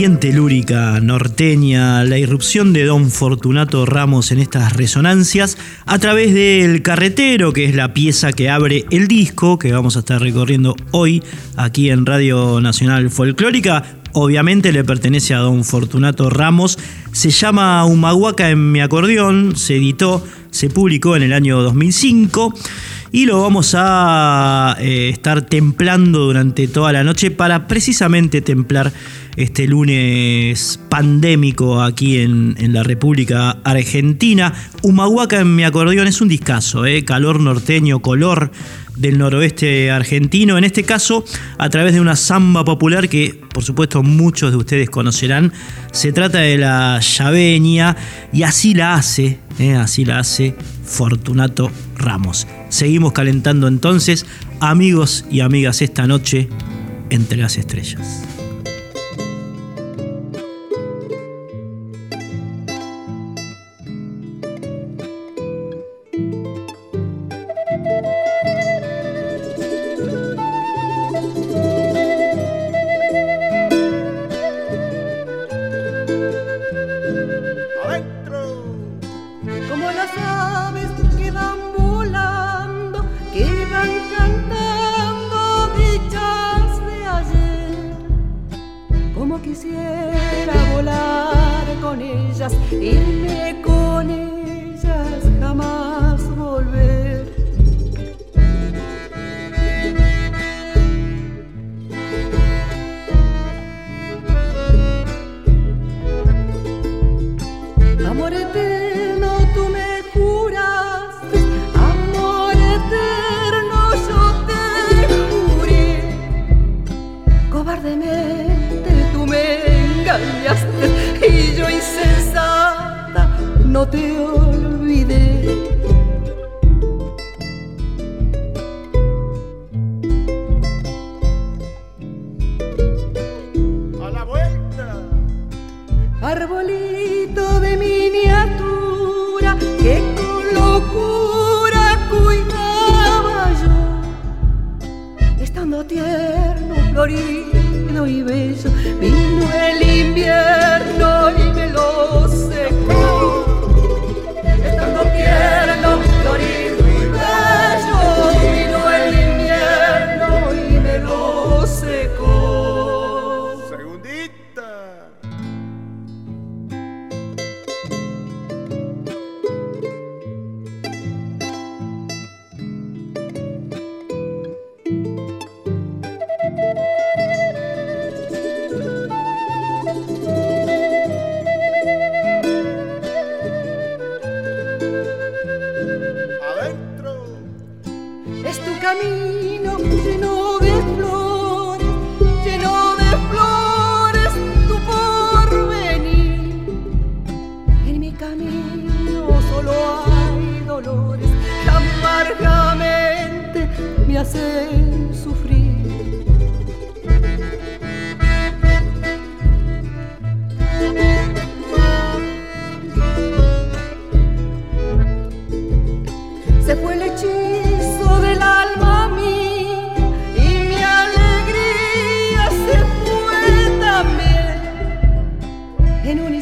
Telúrica norteña, la irrupción de don Fortunato Ramos en estas resonancias a través del carretero, que es la pieza que abre el disco que vamos a estar recorriendo hoy aquí en Radio Nacional Folclórica. Obviamente le pertenece a don Fortunato Ramos. Se llama Humahuaca en mi acordeón, se editó, se publicó en el año 2005 y lo vamos a eh, estar templando durante toda la noche para precisamente templar este lunes pandémico aquí en, la República Argentina. Humahuaca en mi acordeón es un discazo, ¿eh? calor norteño, color del noroeste argentino, en este caso a través de una samba popular que por supuesto muchos de ustedes conocerán. Se trata de la llaveña y así la hace, ¿eh? así la hace Fortunato Ramos. Seguimos calentando entonces, amigos y amigas, esta noche entre las estrellas. No te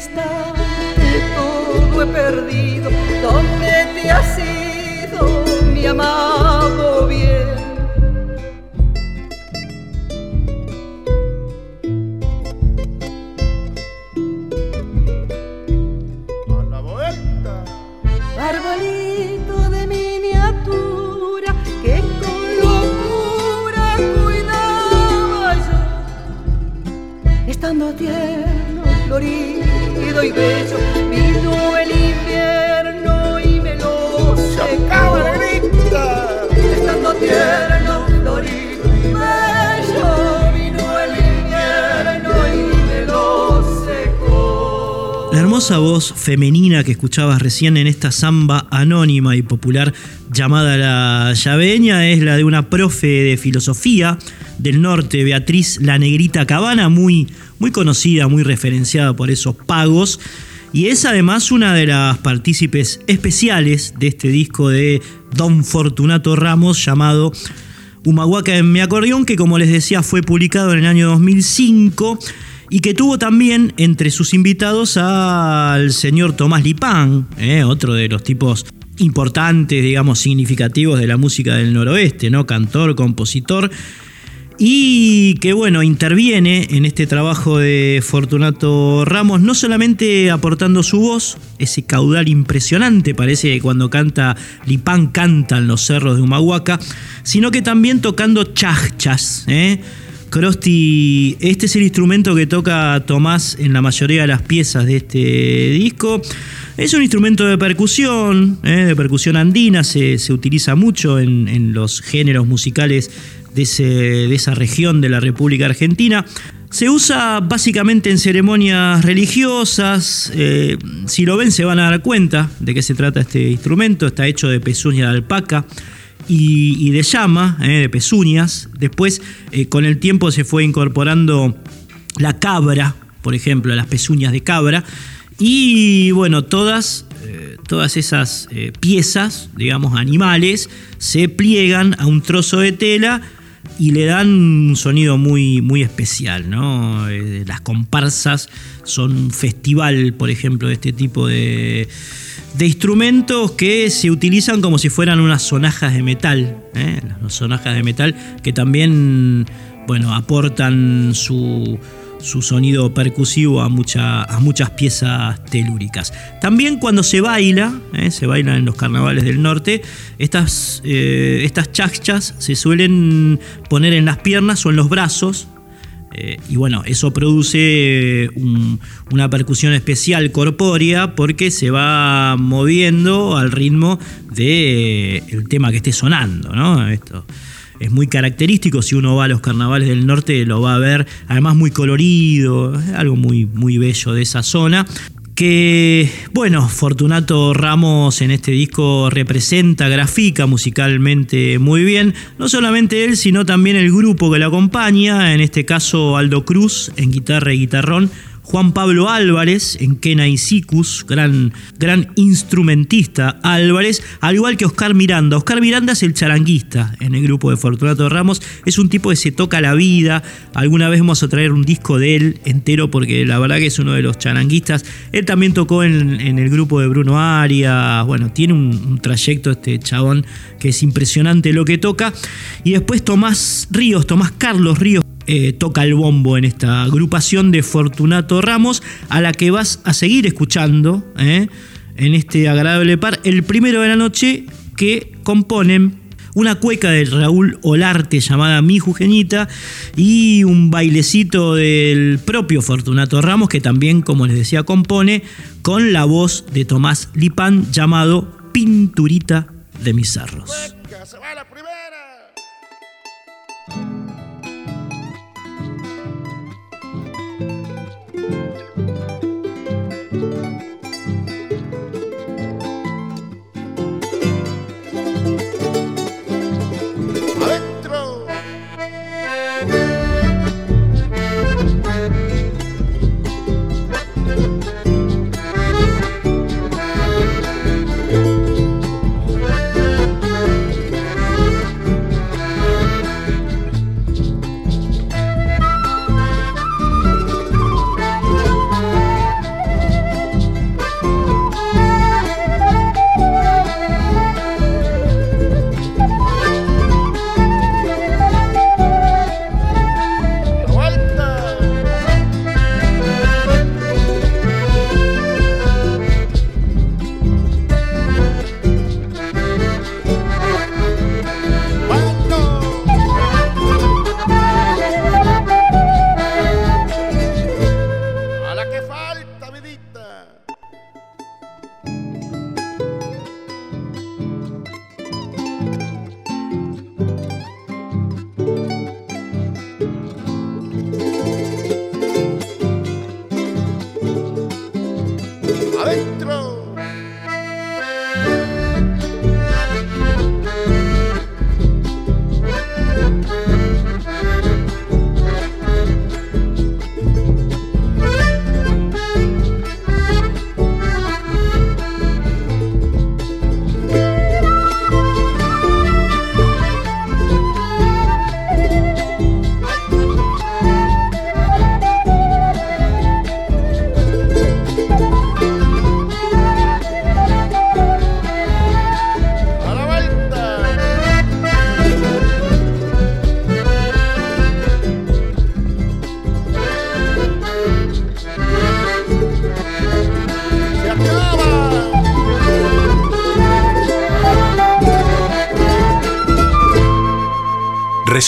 instante todo he perdido. ¿Dónde te has ido, mi amado florido y bello, vino el invierno y me lo Se acaba la secó. grita. Estando tierno, florido y bello, vino el invierno y me lo secó. La hermosa voz femenina que escuchabas recién en esta samba anónima y popular llamada La Llaveña es la de una profe de filosofía del norte, Beatriz La Negrita Cabana, muy, muy conocida, muy referenciada por esos pagos. Y es además una de las partícipes especiales de este disco de Don Fortunato Ramos llamado Humahuaca en mi acordeón, que como les decía fue publicado en el año 2005 y que tuvo también entre sus invitados al señor Tomás Lipán, eh, otro de los tipos importantes, digamos, significativos de la música del noroeste, ¿no? Cantor, compositor. Y que bueno, interviene en este trabajo de Fortunato Ramos, no solamente aportando su voz, ese caudal impresionante, parece que cuando canta Lipán canta en los cerros de Humahuaca, sino que también tocando chachas. ¿eh? Crosti, este es el instrumento que toca Tomás en la mayoría de las piezas de este disco. Es un instrumento de percusión, ¿eh? de percusión andina, se, se utiliza mucho en, en los géneros musicales de, ese- de esa región de la República Argentina. Se usa básicamente en ceremonias religiosas. eh, si lo ven se van a dar cuenta de qué se trata este instrumento. Está hecho de pezuña de alpaca y, de llama, eh, de pezuñas. Después, eh, con el tiempo se fue incorporando la cabra, por ejemplo, las pezuñas de cabra. Y bueno, todas, todas esas piezas, digamos, animales, se pliegan a un trozo de tela y le dan un sonido muy, muy especial, ¿no? Eh, las comparsas son un festival, por ejemplo, de este tipo de, de instrumentos que se utilizan como si fueran unas sonajas de metal, ¿eh? las sonajas de metal que también, bueno, aportan su, su sonido percusivo a, a muchas piezas telúricas. También cuando se baila, ¿eh? se baila en los carnavales del norte, estas, eh, estas chachas se suelen poner en las piernas o en los brazos. eh, y bueno, eso produce un- una percusión especial corpórea porque se va moviendo al ritmo del tema que esté sonando, ¿no? Esto es muy característico, si uno va a los carnavales del norte lo va a ver, además muy colorido, algo muy, muy bello de esa zona. Que bueno, Fortunato Ramos en este disco representa, grafica musicalmente muy bien, no solamente él, sino también el grupo que lo acompaña, en este caso Aldo Cruz en guitarra y guitarrón, Juan Pablo Álvarez en Kena y Sicus, gran, gran instrumentista Álvarez, al igual que Oscar Miranda. Oscar Miranda es el charanguista en el grupo de Fortunato Ramos, es un tipo que se toca la vida. Alguna vez vamos a traer un disco de él entero porque la verdad que es uno de los charanguistas. Él también tocó en, en el grupo de Bruno Arias, bueno, tiene un, un trayecto este chabón que es impresionante lo que toca. Y después Tomás Ríos, Tomás Carlos Ríos eh, toca el bombo en esta agrupación de Fortunato Ramos, a la que vas a seguir escuchando eh, en este agradable par. El primero de la noche que componen una cueca de Raúl Olarte llamada Mi Jugenita y un bailecito del propio Fortunato Ramos que también, como les decía, compone con la voz de Tomás Lipán llamado Pinturita de mis cerros.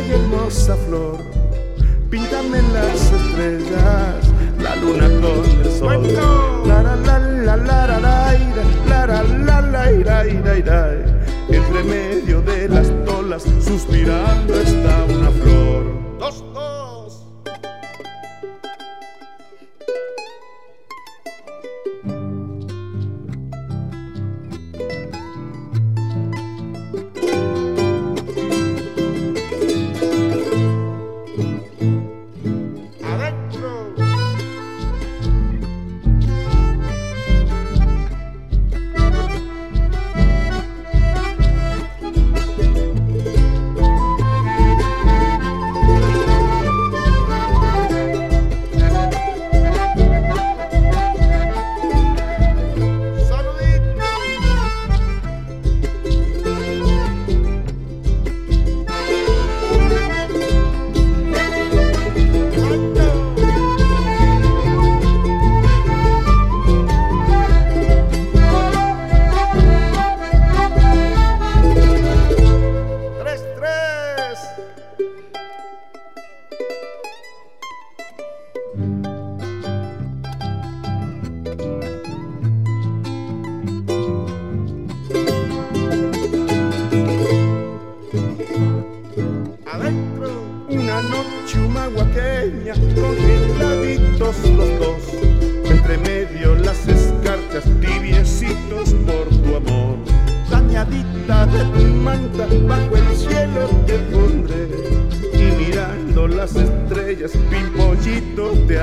Y hermosa flor. Píntame las estrellas, la luna con el sol. La la la la la la la la la la la. Entre medio de las tolas, suspirando está una flor. Dos, dos.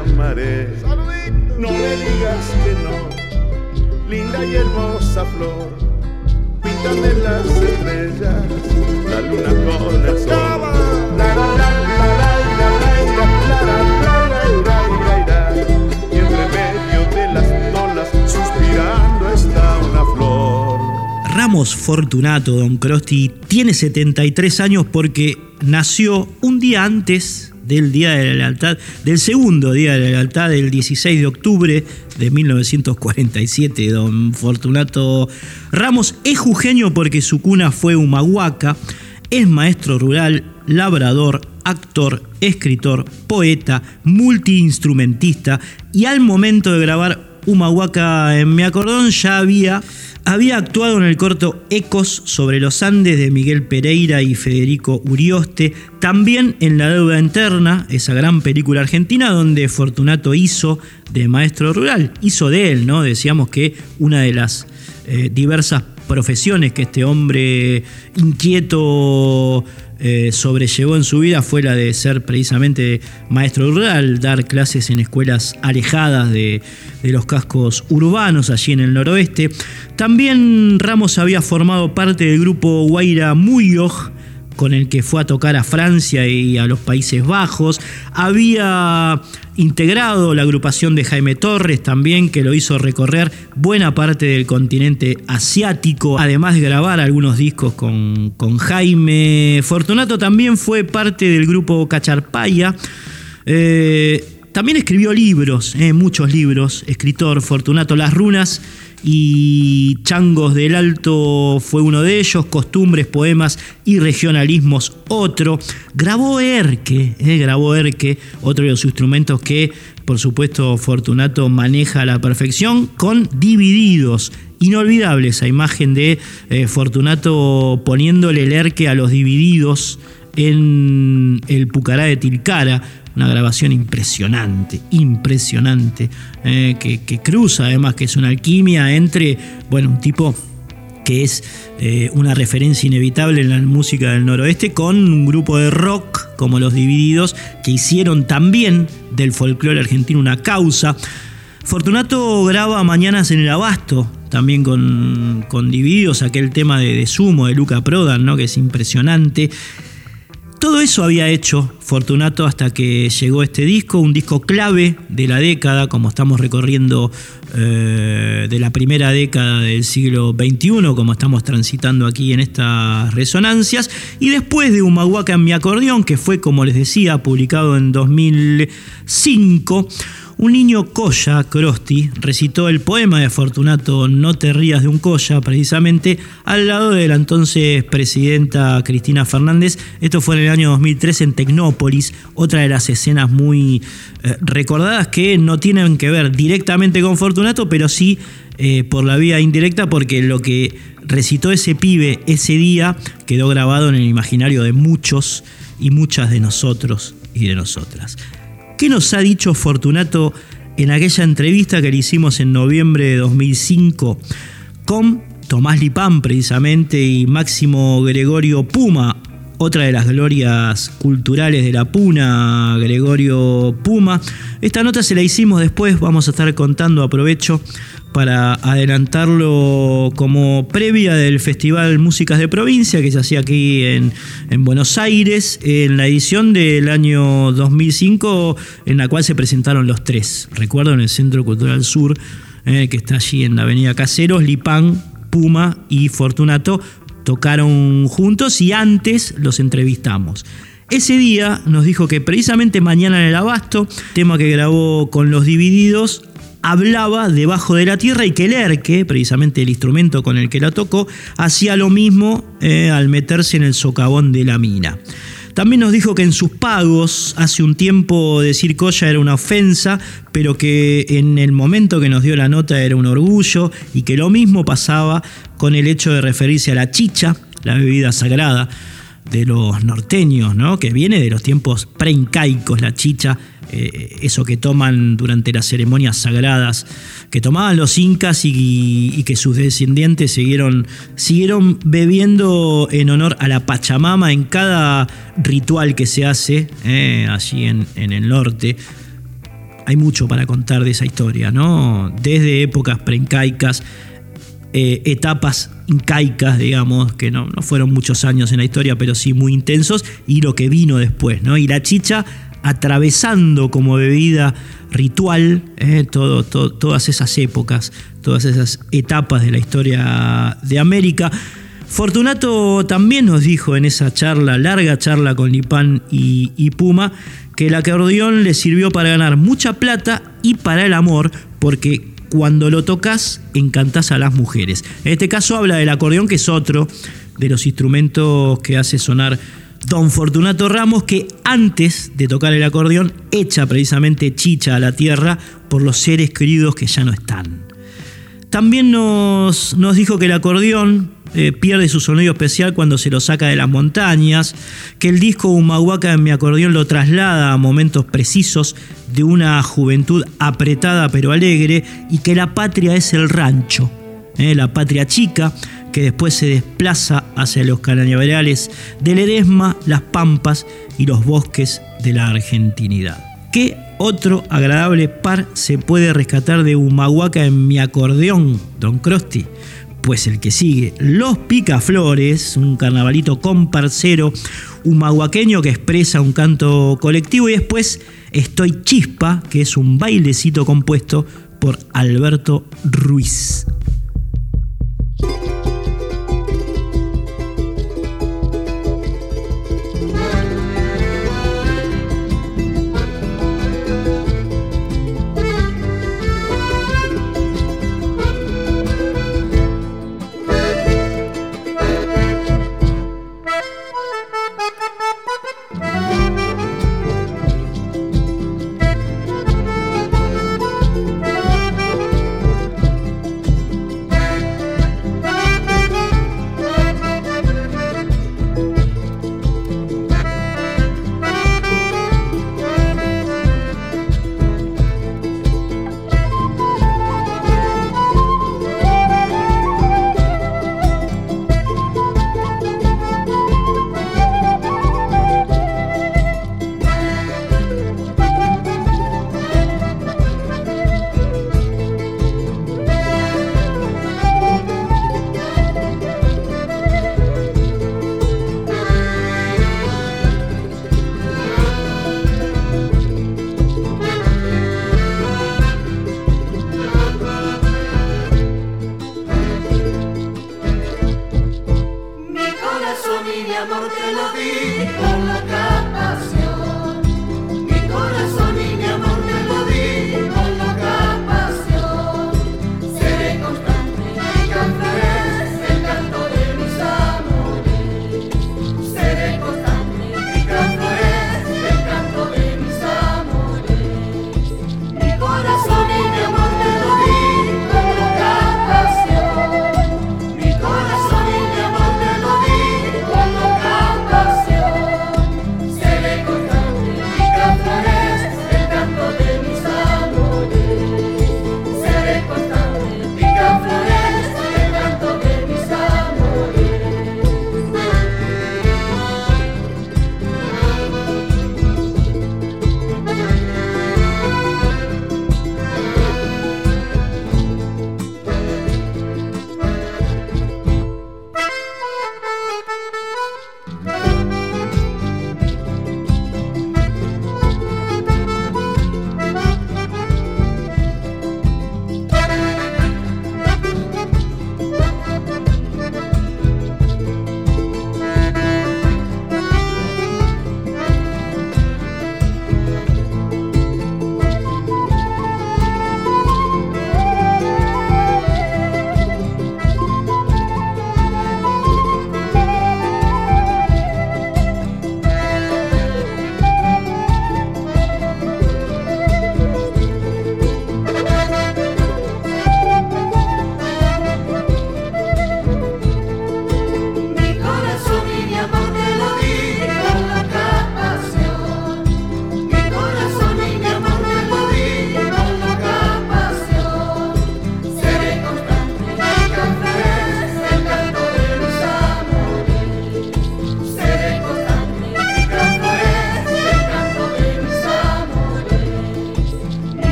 amaré. No le digas que no, linda y hermosa flor. Píntame las estrellas, la luna con el sol. Y entre medio de las olas suspirando está una flor. Ramos Fortunato, don Crosti, tiene 73 años porque nació un día antes del Día de la Lealtad, del segundo Día de la Lealtad, del 16 de octubre de 1947. Don Fortunato Ramos es jujeño porque su cuna fue Humahuaca, es maestro rural, labrador, actor, escritor, poeta, multiinstrumentista y al momento de grabar Humahuaca en mi acordón ya había había actuado en el corto Ecos sobre los Andes de Miguel Pereira y Federico Urioste, también en La Deuda Interna, esa gran película argentina donde Fortunato hizo de maestro rural, hizo de él, ¿no? Decíamos que una de las eh, diversas profesiones que este hombre inquieto eh, sobrellevó en su vida fue la de ser precisamente maestro rural, dar clases en escuelas alejadas de, de los cascos urbanos allí en el noroeste. También Ramos había formado parte del grupo Guaira Muyoj, con el que fue a tocar a Francia y a los Países Bajos. Había integrado la agrupación de Jaime Torres también, que lo hizo recorrer buena parte del continente asiático, además de grabar algunos discos con, con Jaime. Fortunato también fue parte del grupo Cacharpaya. Eh, también escribió libros, eh, muchos libros, escritor Fortunato Las Runas y Changos del Alto fue uno de ellos, Costumbres, Poemas y Regionalismos otro. Grabó Erque, eh, grabó Erque, otro de los instrumentos que por supuesto Fortunato maneja a la perfección con divididos. Inolvidable esa imagen de eh, Fortunato poniéndole el Erque a los divididos en el Pucará de Tilcara, una grabación impresionante, impresionante, eh, que, cruza además, que es una alquimia entre, bueno, un tipo que es eh, una referencia inevitable en la música del noroeste, con un grupo de rock como Los Divididos, que hicieron también del folclore argentino una causa. Fortunato graba Mañanas en el Abasto, también con, con Divididos, aquel tema de, de Sumo de Luca Prodan, ¿no? que es impresionante. Todo eso había hecho Fortunato hasta que llegó este disco, un disco clave de la década, como estamos recorriendo eh, de la primera década del siglo XXI, como estamos transitando aquí en estas resonancias, y después de Humahuaca en mi acordeón, que fue, como les decía, publicado en 2005, un niño Coya, Crosti, recitó el poema de Fortunato No te rías de un Coya, precisamente al lado de la entonces presidenta Cristina Fernández. Esto fue en el año 2003 en Tecnópolis, otra de las escenas muy eh, recordadas que no tienen que ver directamente con Fortunato, pero sí eh, por la vía indirecta, porque lo que recitó ese pibe ese día quedó grabado en el imaginario de muchos y muchas de nosotros y de nosotras. ¿Qué nos ha dicho Fortunato en aquella entrevista que le hicimos en noviembre de 2005 con Tomás Lipán precisamente y Máximo Gregorio Puma, otra de las glorias culturales de la Puna, Gregorio Puma. Esta nota se la hicimos después, vamos a estar contando, aprovecho para adelantarlo como previa del Festival Músicas de Provincia que se hacía aquí en, en, Buenos Aires, en la edición del año 2005 en la cual se presentaron los tres. Recuerdo en el Centro Cultural Sur, eh, que está allí en la Avenida Caseros, Lipán, Puma y Fortunato tocaron juntos y antes los entrevistamos. Ese día nos dijo que precisamente mañana en el Abasto, tema que grabó con los Divididos, hablaba debajo de la tierra y que el erque, precisamente el instrumento con el que la tocó, hacía lo mismo eh, al meterse en el socavón de la mina. También nos dijo que en sus pagos, hace un tiempo decir colla era una ofensa, pero que en el momento que nos dio la nota era un orgullo y que lo mismo pasaba con el hecho de referirse a la chicha, la bebida sagrada de los norteños, ¿no? que viene de los tiempos preincaicos, la chicha, eh, eso que toman durante las ceremonias sagradas, que tomaban los incas y, que sus descendientes siguieron, siguieron bebiendo en honor a la Pachamama en cada ritual que se hace eh, allí en, en el norte. hay mucho para contar de esa historia, ¿no? Desde épocas preincaicas, eh, etapas incaicas, digamos, que no, no fueron muchos años en la historia, pero sí muy intensos, y lo que vino después, ¿no? Y la chicha atravesando como bebida ritual eh, todas esas épocas, todas esas etapas de la historia de América. Fortunato también nos dijo en esa charla, larga charla con Lipán y, y Puma, que el acordeón le sirvió para ganar mucha plata y para el amor, porque cuando lo tocas encantás a las mujeres. En este caso habla del acordeón, que es otro de los instrumentos que hace sonar Don Fortunato Ramos, que antes de tocar el acordeón echa precisamente chicha a la tierra por los seres queridos que ya no están. También nos, nos dijo que el acordeón eh, pierde su sonido especial cuando se lo saca de las montañas, que el disco Humahuaca en mi acordeón lo traslada a momentos precisos de una juventud apretada pero alegre y que la patria es el rancho, eh, la patria chica que después se desplaza hacia los cañaverales del Edesma, las pampas y los bosques de la argentinidad. ¿Qué otro agradable par se puede rescatar de Humahuaca en mi acordeón, Don Crosti? Pues el que sigue, Los Picaflores, un carnavalito comparcero humahuaqueño que expresa un canto colectivo y después Estoy Chispa, que es un bailecito compuesto por Alberto Ruiz.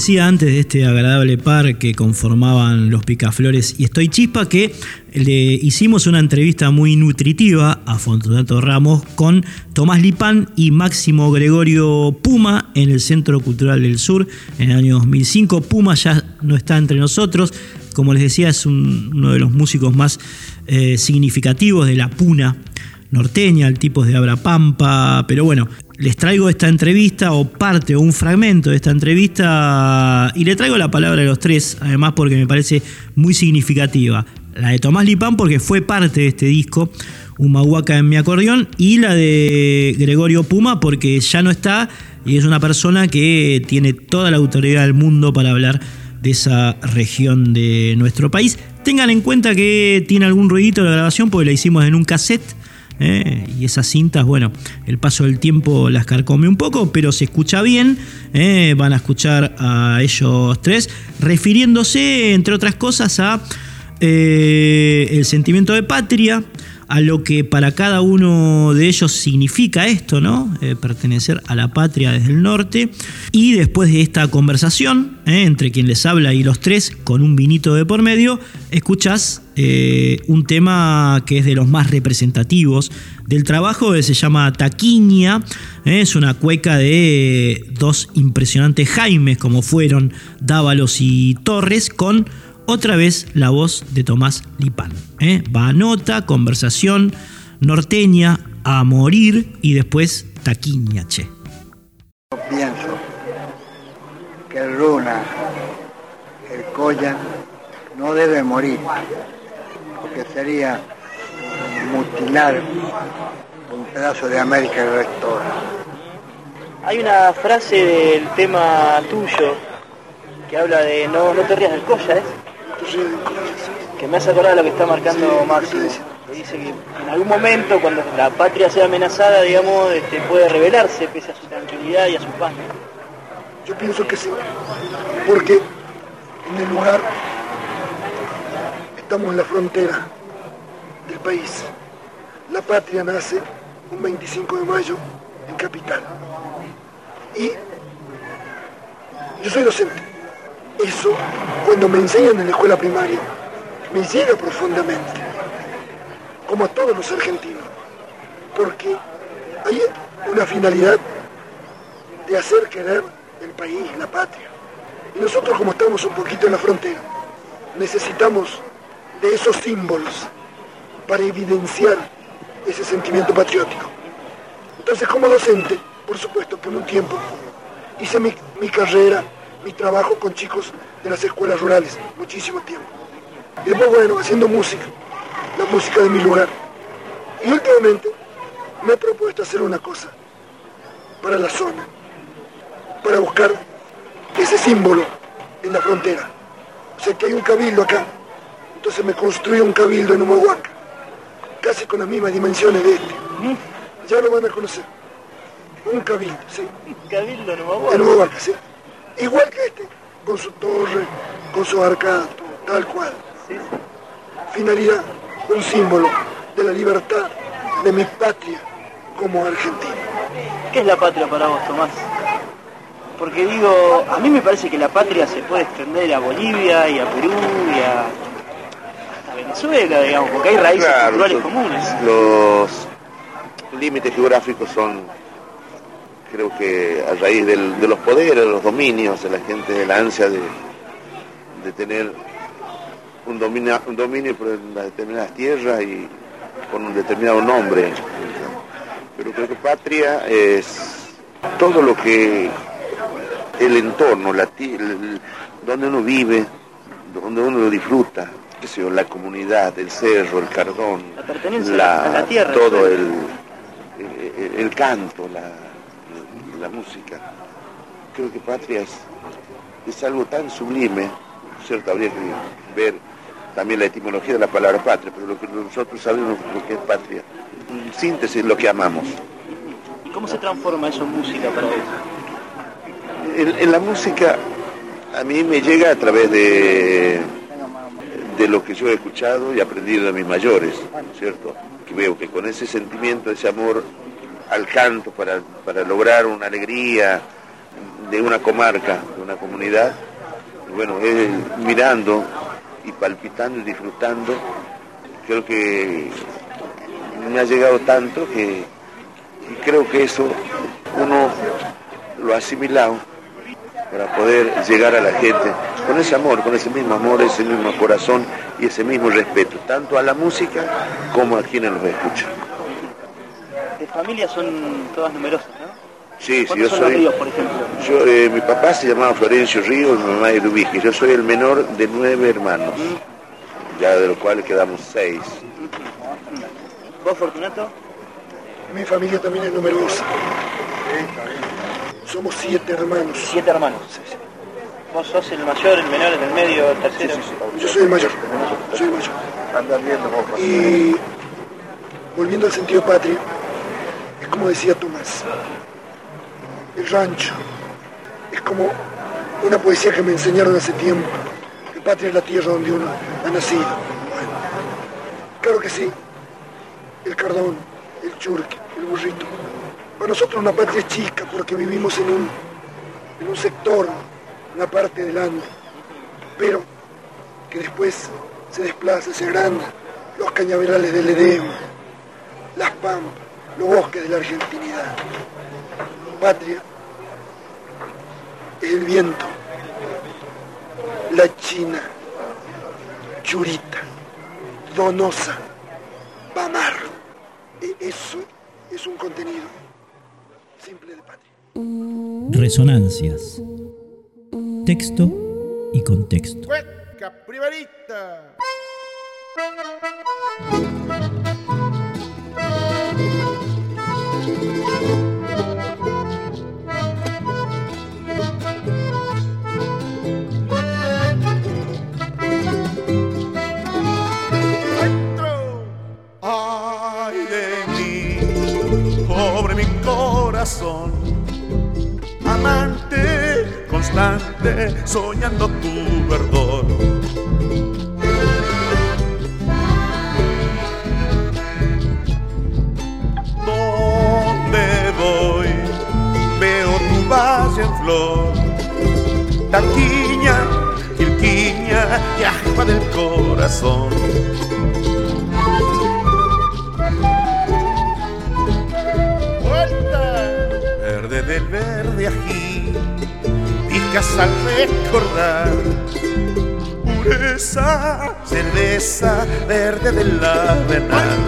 Decía antes de este agradable par que conformaban los Picaflores y Estoy Chispa que le hicimos una entrevista muy nutritiva a Fortunato Ramos con Tomás Lipán y Máximo Gregorio Puma en el Centro Cultural del Sur en el año 2005. Puma ya no está entre nosotros, como les decía es un- uno de los músicos más eh, significativos de la Puna norteña, el tipo de Abrapampa, pero bueno, les traigo esta entrevista o parte o un fragmento de esta entrevista y le traigo la palabra de los tres, además porque me parece muy significativa. La de Tomás Lipán porque fue parte de este disco, Un Mahuaca en mi acordeón, y la de Gregorio Puma porque ya no está y es una persona que tiene toda la autoridad del mundo para hablar de esa región de nuestro país. Tengan en cuenta que tiene algún ruidito la grabación porque la hicimos en un cassette. ¿Eh? Y esas cintas, bueno, el paso del tiempo las carcome un poco, pero se escucha bien. ¿eh? Van a escuchar a ellos tres, refiriéndose, entre otras cosas, a eh, el sentimiento de patria, a lo que para cada uno de ellos significa esto, ¿no? Eh, pertenecer a la patria desde el norte. Y después de esta conversación, ¿eh? entre quien les habla y los tres, con un vinito de por medio, escuchas eh, un tema que es de los más representativos del trabajo, que se llama Taquiña. Es una cueca de dos impresionantes Jaimes, como fueron Dávalos y Torres, con otra vez la voz de Tomás Lipán. ¿eh? Va a nota, conversación norteña, a morir y después taquiña, che. Pienso que el Luna, el Coya, no debe morir, porque sería mutilar un pedazo de América el rector. Hay una frase del tema tuyo que habla de no, no te rías del colla, ¿es? Que me hace acordar lo que está marcando Máximo. Que dice que en algún momento, cuando la patria sea amenazada, digamos, este, puede rebelarse pese a su tranquilidad y a su paz. Yo pienso que sí, porque en el lugar estamos en la frontera del país. La patria nace un 25 de mayo en Capital. Y yo soy docente. Eso, cuando me enseñan en la escuela primaria, me llega profundamente, como a todos los argentinos, porque hay una finalidad de hacer querer el país, la patria. Y nosotros como estamos un poquito en la frontera, necesitamos de esos símbolos para evidenciar ese sentimiento patriótico. Entonces como docente, por supuesto que en un tiempo hice mi, mi carrera, mi trabajo con chicos de las escuelas rurales, muchísimo tiempo. Y después, bueno, haciendo música, la música de mi lugar. Y últimamente me he propuesto hacer una cosa para la zona, para buscar ese símbolo en la frontera. O sea que hay un cabildo acá. Entonces me construí un cabildo en Humahuaca, casi con las mismas dimensiones de este. Ya lo van a conocer. Un cabildo, sí. Cabildo no En Humahuaca, sí. Igual que este, con su torre, con su arcada, tal cual. Finalidad, un símbolo de la libertad de mi patria como argentino. ¿Qué es la patria para vos, Tomás? Porque digo, a mí me parece que la patria se puede extender a Bolivia y a Perú y a hasta Venezuela, digamos, porque hay raíces Claro, culturales los- comunes. Los límites geográficos son, creo que a raíz del- de los poderes, de los dominios, de la gente, de la ansia de, de tener un dominio, un dominio por las determinadas tierras y con un determinado nombre. Pero creo que patria es todo lo que el entorno, la, el- donde uno vive, donde uno lo disfruta, qué sé yo, la comunidad, el cerro, el cardón, La la tierra, todo el el, el, el canto, la, la música. Creo que patria es, es algo tan sublime, cierto, habría que ver también la etimología de la palabra patria, pero lo que nosotros sabemos lo que es patria, en síntesis lo que amamos. ¿Y cómo se transforma eso en música para vos? En, en la música a mí me llega a través de, de lo que yo he escuchado y aprendido de mis mayores, ¿cierto? Que veo que con ese sentimiento, ese amor al canto para, para lograr una alegría de una comarca, de una comunidad, bueno, mirando y palpitando y disfrutando, creo que me ha llegado tanto que y creo que eso uno lo ha asimilado para poder llegar a la gente con ese amor, con ese mismo amor, ese mismo corazón y ese mismo respeto, tanto a la música como a quienes los escuchan. De familia son todas numerosas, ¿no? Sí, sí, ¿Cuántos yo son los soy... ríos, por ejemplo? Yo, eh, mi papá se llamaba Florencio Ríos, mi mamá Eduvique. Yo soy el menor de nueve hermanos, ya de los cuales quedamos seis. ¿Vos, Fortunato? Mi familia también es numerosa. Somos siete hermanos. Siete hermanos. ¿Vos sos el mayor, el menor, el del medio, el tercero? Yo soy el mayor. Soy el mayor. Y volviendo al sentido patria, es como decía Tomás, el rancho es como una poesía que me enseñaron hace tiempo. que patria es la tierra donde uno ha nacido. Claro que sí, el cardón, el churque, el burrito. Para nosotros una patria es chica porque vivimos en un, en un sector, una parte del Ande, pero que después se desplaza, se agranda, los cañaverales del Edema, las pampas, los bosques de la argentinidad. Patria el viento, la china, churita, donosa, pamar. E- Eso es un contenido simple de patria. Resonancias. Texto y contexto. Cueca, primerita. Amante constante, soñando tu verdor. ¿Dónde voy? Veo tu valle en flor. Taquiña, quilquiña y agua del corazón. Ají, picas al recordar. Pureza, cerveza, verde del avenal.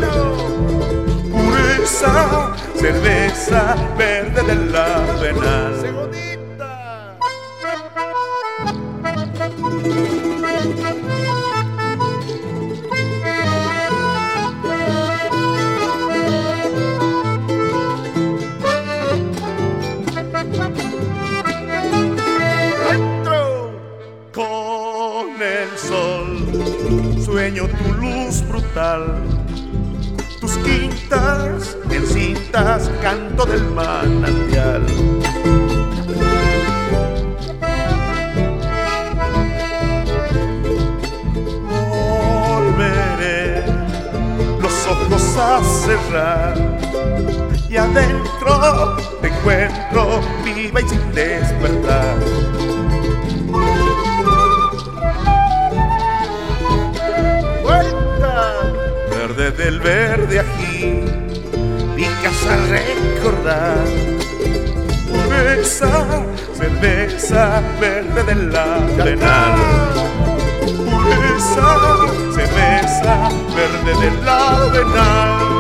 Pureza, cerveza, verde avenal. Entro canto del manantial. Volveré los ojos a cerrar y adentro te encuentro viva y sin despertar. Vuelta verde del verde ají, al recordar. Pureza, cerveza, verde del avenal. Pureza, cerveza, verde del avenal.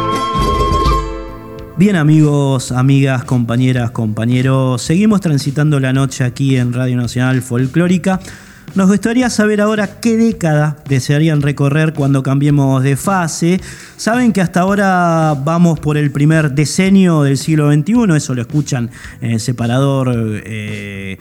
Bien amigos, amigas, compañeras, compañeros, seguimos transitando la noche aquí en Radio Nacional Folclórica. Nos gustaría saber ahora qué década desearían recorrer cuando cambiemos de fase. Saben que hasta ahora vamos por el primer decenio del siglo XXI, eso lo escuchan en el separador eh,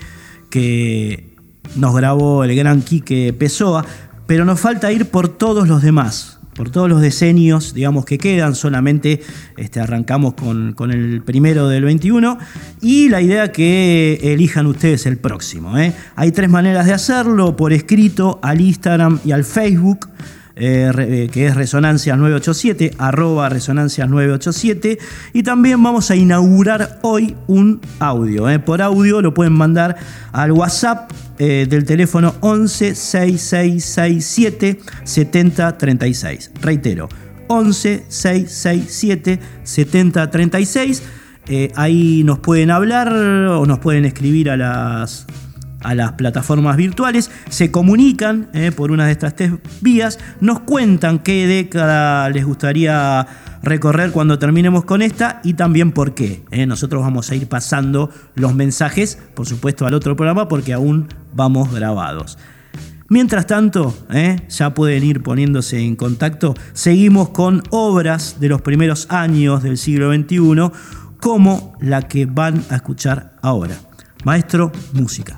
que nos grabó el gran Quique Pessoa, pero nos falta ir por todos los demás por todos los decenios, digamos, que quedan, solamente este, arrancamos con, con, el primero del 21 y la idea que elijan ustedes el próximo. ¿eh? Hay tres maneras de hacerlo, por escrito, al Instagram y al Facebook. Eh, que es Resonancias 987, arroba Resonancias 987. Y también vamos a inaugurar hoy un audio. Eh. Por audio lo pueden mandar al WhatsApp eh, del teléfono 11 6667 7036. Reitero, 11 667 7036. ahí nos pueden hablar o nos pueden escribir a las a las plataformas virtuales, se comunican eh, por una de estas tres vías, nos cuentan qué década les gustaría recorrer cuando terminemos con esta y también por qué. Eh. Nosotros vamos a ir pasando los mensajes, por supuesto, al otro programa porque aún vamos grabados. Mientras tanto, eh, ya pueden ir poniéndose en contacto, seguimos con obras de los primeros años del siglo XXI, como la que van a escuchar ahora. Maestro, música.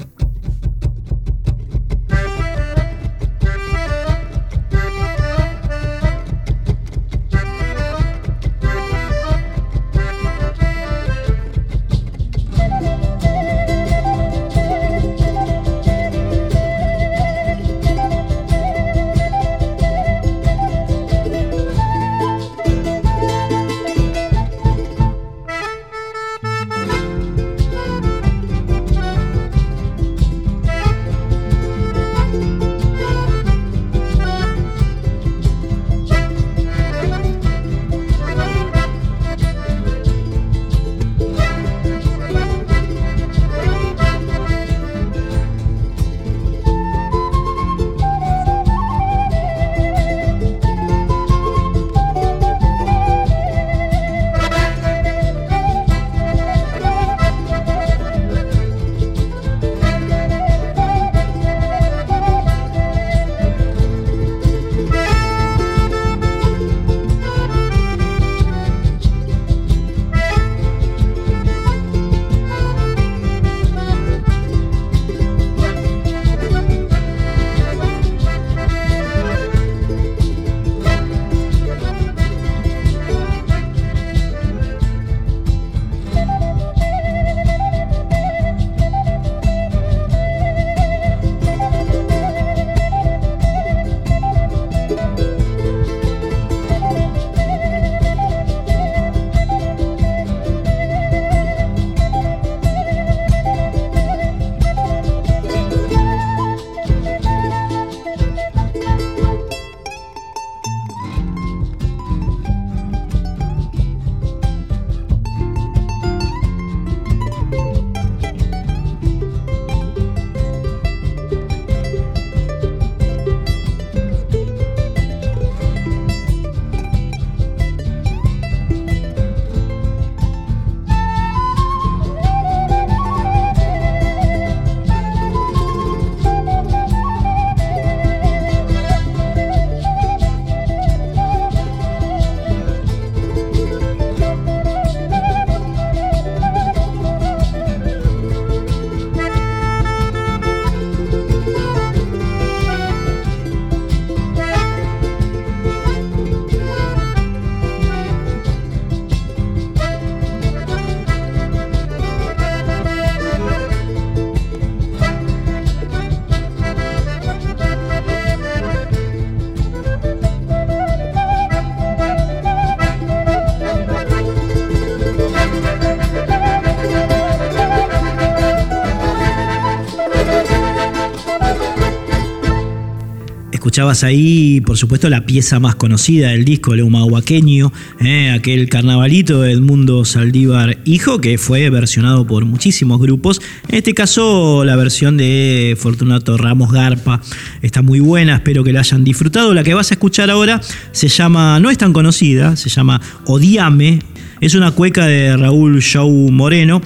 Escuchabas ahí, por supuesto, la pieza más conocida del disco, el humahuaqueño, eh, aquel carnavalito de Edmundo Saldívar Hijo, que fue versionado por muchísimos grupos. En este caso, la versión de Fortunato Ramos Garpa está muy buena, espero que la hayan disfrutado. La que vas a escuchar ahora se llama, no es tan conocida, se llama Odiame. Es una cueca de Raúl Shaw Moreno.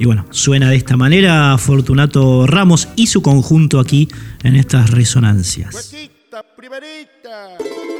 Y bueno, suena de esta manera Fortunato Ramos y su conjunto aquí en estas resonancias. Cuequita, primerita.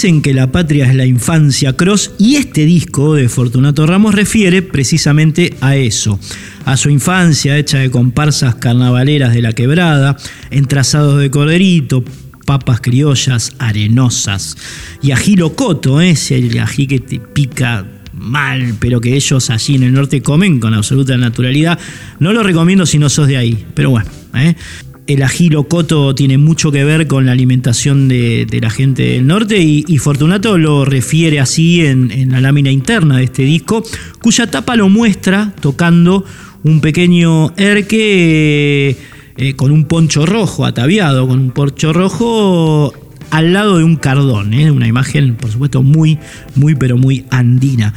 Dicen que la patria es la infancia cross y este disco de Fortunato Ramos refiere precisamente a eso, a su infancia hecha de comparsas carnavaleras de la quebrada, en trazados de corderito, papas criollas arenosas y ají locoto, ¿eh? ese el ají que te pica mal, pero que ellos allí en el norte comen con absoluta naturalidad. No lo recomiendo si no sos de ahí, pero bueno. ¿eh? El ají locoto tiene mucho que ver con la alimentación de, la gente del norte y, Fortunato lo refiere así en, la lámina interna de este disco, cuya tapa lo muestra tocando un pequeño erque eh, con un poncho rojo, ataviado con un poncho rojo al lado de un cardón, ¿eh? una imagen por supuesto muy, muy, pero muy andina.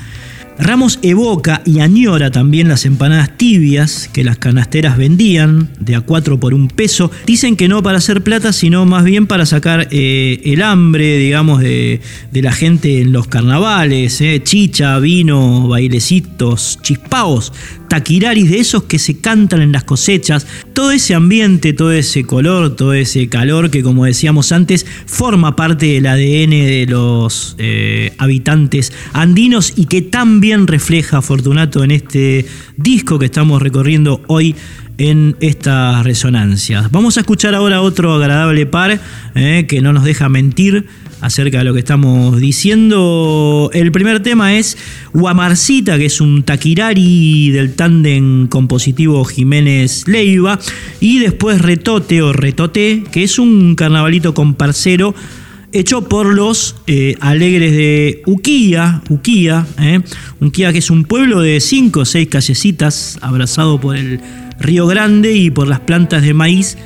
Ramos evoca y añora también las empanadas tibias que las canasteras vendían de a 4 por un peso. Dicen que no para hacer plata, sino más bien para sacar eh, el hambre, digamos, de, de, la gente en los carnavales. Eh. Chicha, vino, bailecitos, chispaos, taquiraris de esos que se cantan en las cosechas. Todo ese ambiente, todo ese color, todo ese calor que, como decíamos antes, forma parte del ADN de los eh, habitantes andinos y que también refleja Fortunato en este disco que estamos recorriendo hoy en estas resonancias. Vamos a escuchar ahora otro agradable par eh, que no nos deja mentir acerca de lo que estamos diciendo. El primer tema es Guamarcita, que es un taquirari del tándem compositivo Jiménez Leiva, y después Retote o Retote, que es un carnavalito comparcero hecho por los eh, alegres de Uquía, Uquía, eh, Uquía que es un pueblo de cinco o seis callecitas abrazado por el Río Grande y por las plantas de maíz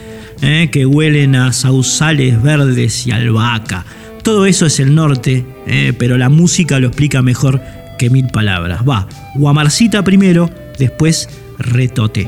eh, que huelen a sausales verdes y albahaca. Todo eso es el norte, eh, pero la música lo explica mejor que mil palabras. Va, Guamarcita primero, después Retote.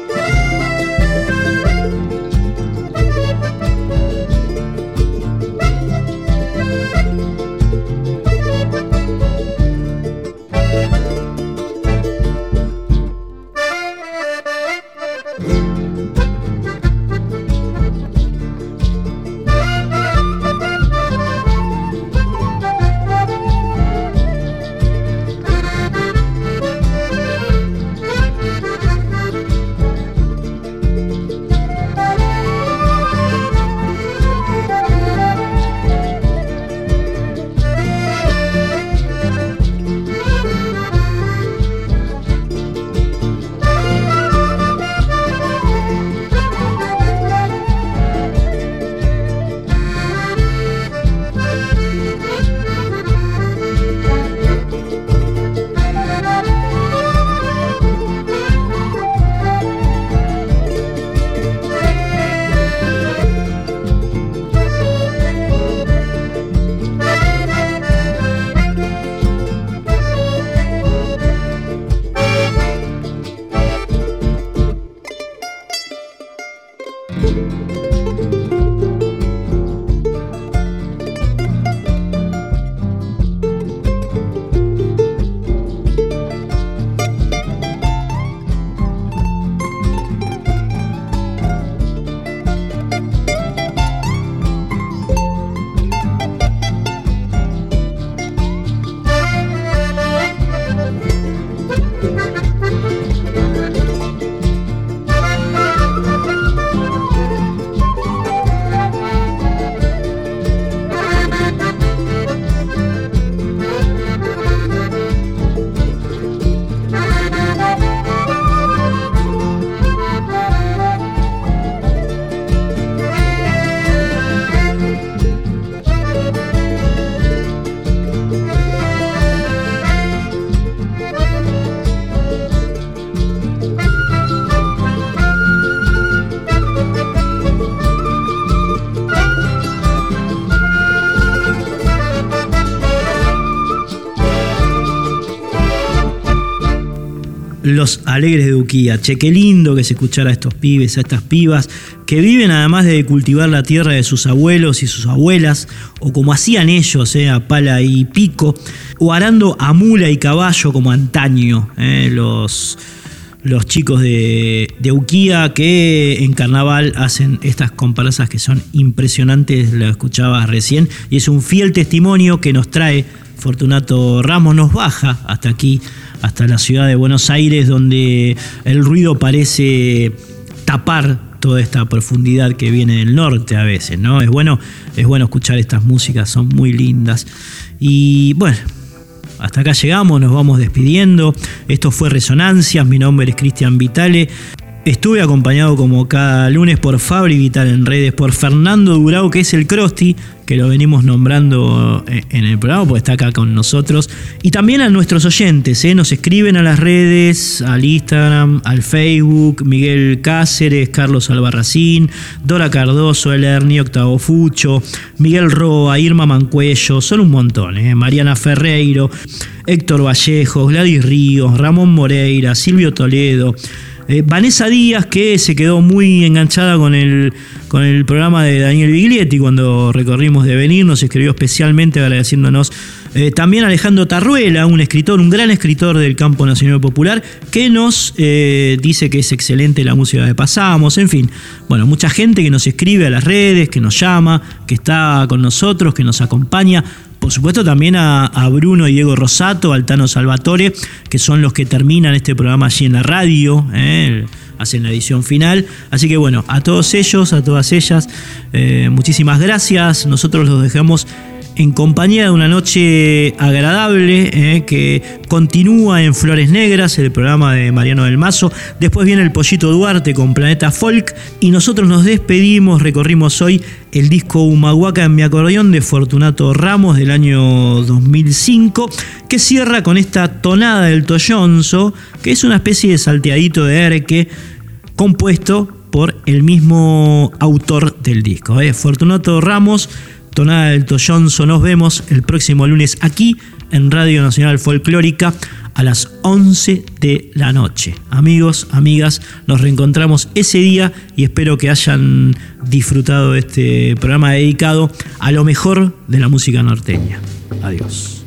Los alegres de Uquía. Che, qué lindo que se escuchara a estos pibes, a estas pibas, que viven además de cultivar la tierra de sus abuelos y sus abuelas, o como hacían ellos, eh, a pala y pico, o arando a mula y caballo como antaño, eh, los los chicos de, de Uquía que en carnaval hacen estas comparsas que son impresionantes, lo escuchabas recién, y es un fiel testimonio que nos trae Fortunato Ramos, nos baja hasta aquí, hasta la ciudad de Buenos Aires, donde el ruido parece tapar toda esta profundidad que viene del norte a veces, ¿no? Es bueno, es bueno escuchar estas músicas, son muy lindas. Y bueno, hasta acá llegamos, nos vamos despidiendo. Esto fue Resonancias, mi nombre es Cristian Vitale. Estuve acompañado como cada lunes por Fabri Vital en redes, por Fernando Durao, que es el Crosti, que lo venimos nombrando eh, en el programa, porque está acá con nosotros. Y también a nuestros oyentes, ¿eh? nos escriben a las redes, al Instagram, al Facebook, Miguel Cáceres, Carlos Albarracín, Dora Cardoso, El Ernie Octavo Fucho, Miguel Roa, Irma Mancuello, son un montón, ¿eh? Mariana Ferreiro, Héctor Vallejos, Gladys Ríos, Ramón Moreira, Silvio Toledo. Eh, Vanessa Díaz, que se quedó muy enganchada con el, con el programa de Daniel Biglietti cuando recorrimos de venir, nos escribió especialmente agradeciéndonos. Eh, también Alejandro Tarruela, un escritor, un gran escritor del campo nacional popular, que nos eh, dice que es excelente la música que pasamos, en fin. Bueno, mucha gente que nos escribe a las redes, que nos llama, que está con nosotros, que nos acompaña. Por supuesto también a, Bruno y Diego Rosato, Altano Salvatore, que son los que terminan este programa allí en la radio, ¿eh? hacen la edición final. Así que bueno, a todos ellos, a todas ellas, eh, muchísimas gracias. Nosotros los dejamos en compañía de una noche agradable eh, que continúa en Flores Negras, el programa de Mariano del Mazo. Después viene el Pollito Duarte con Planeta Folk y nosotros nos despedimos, recorrimos hoy el disco Humahuaca en mi acordeón de Fortunato Ramos del año 2005, que cierra con esta tonada del Toyonzo, que es una especie de salteadito de erque compuesto por el mismo autor del disco. eh. Fortunato Ramos, tonada del Toyonzo, nos vemos el próximo lunes aquí en Radio Nacional Folclórica a las 11 de la noche. Amigos, amigas, nos reencontramos ese día y espero que hayan disfrutado de este programa dedicado a lo mejor de la música norteña. Adiós.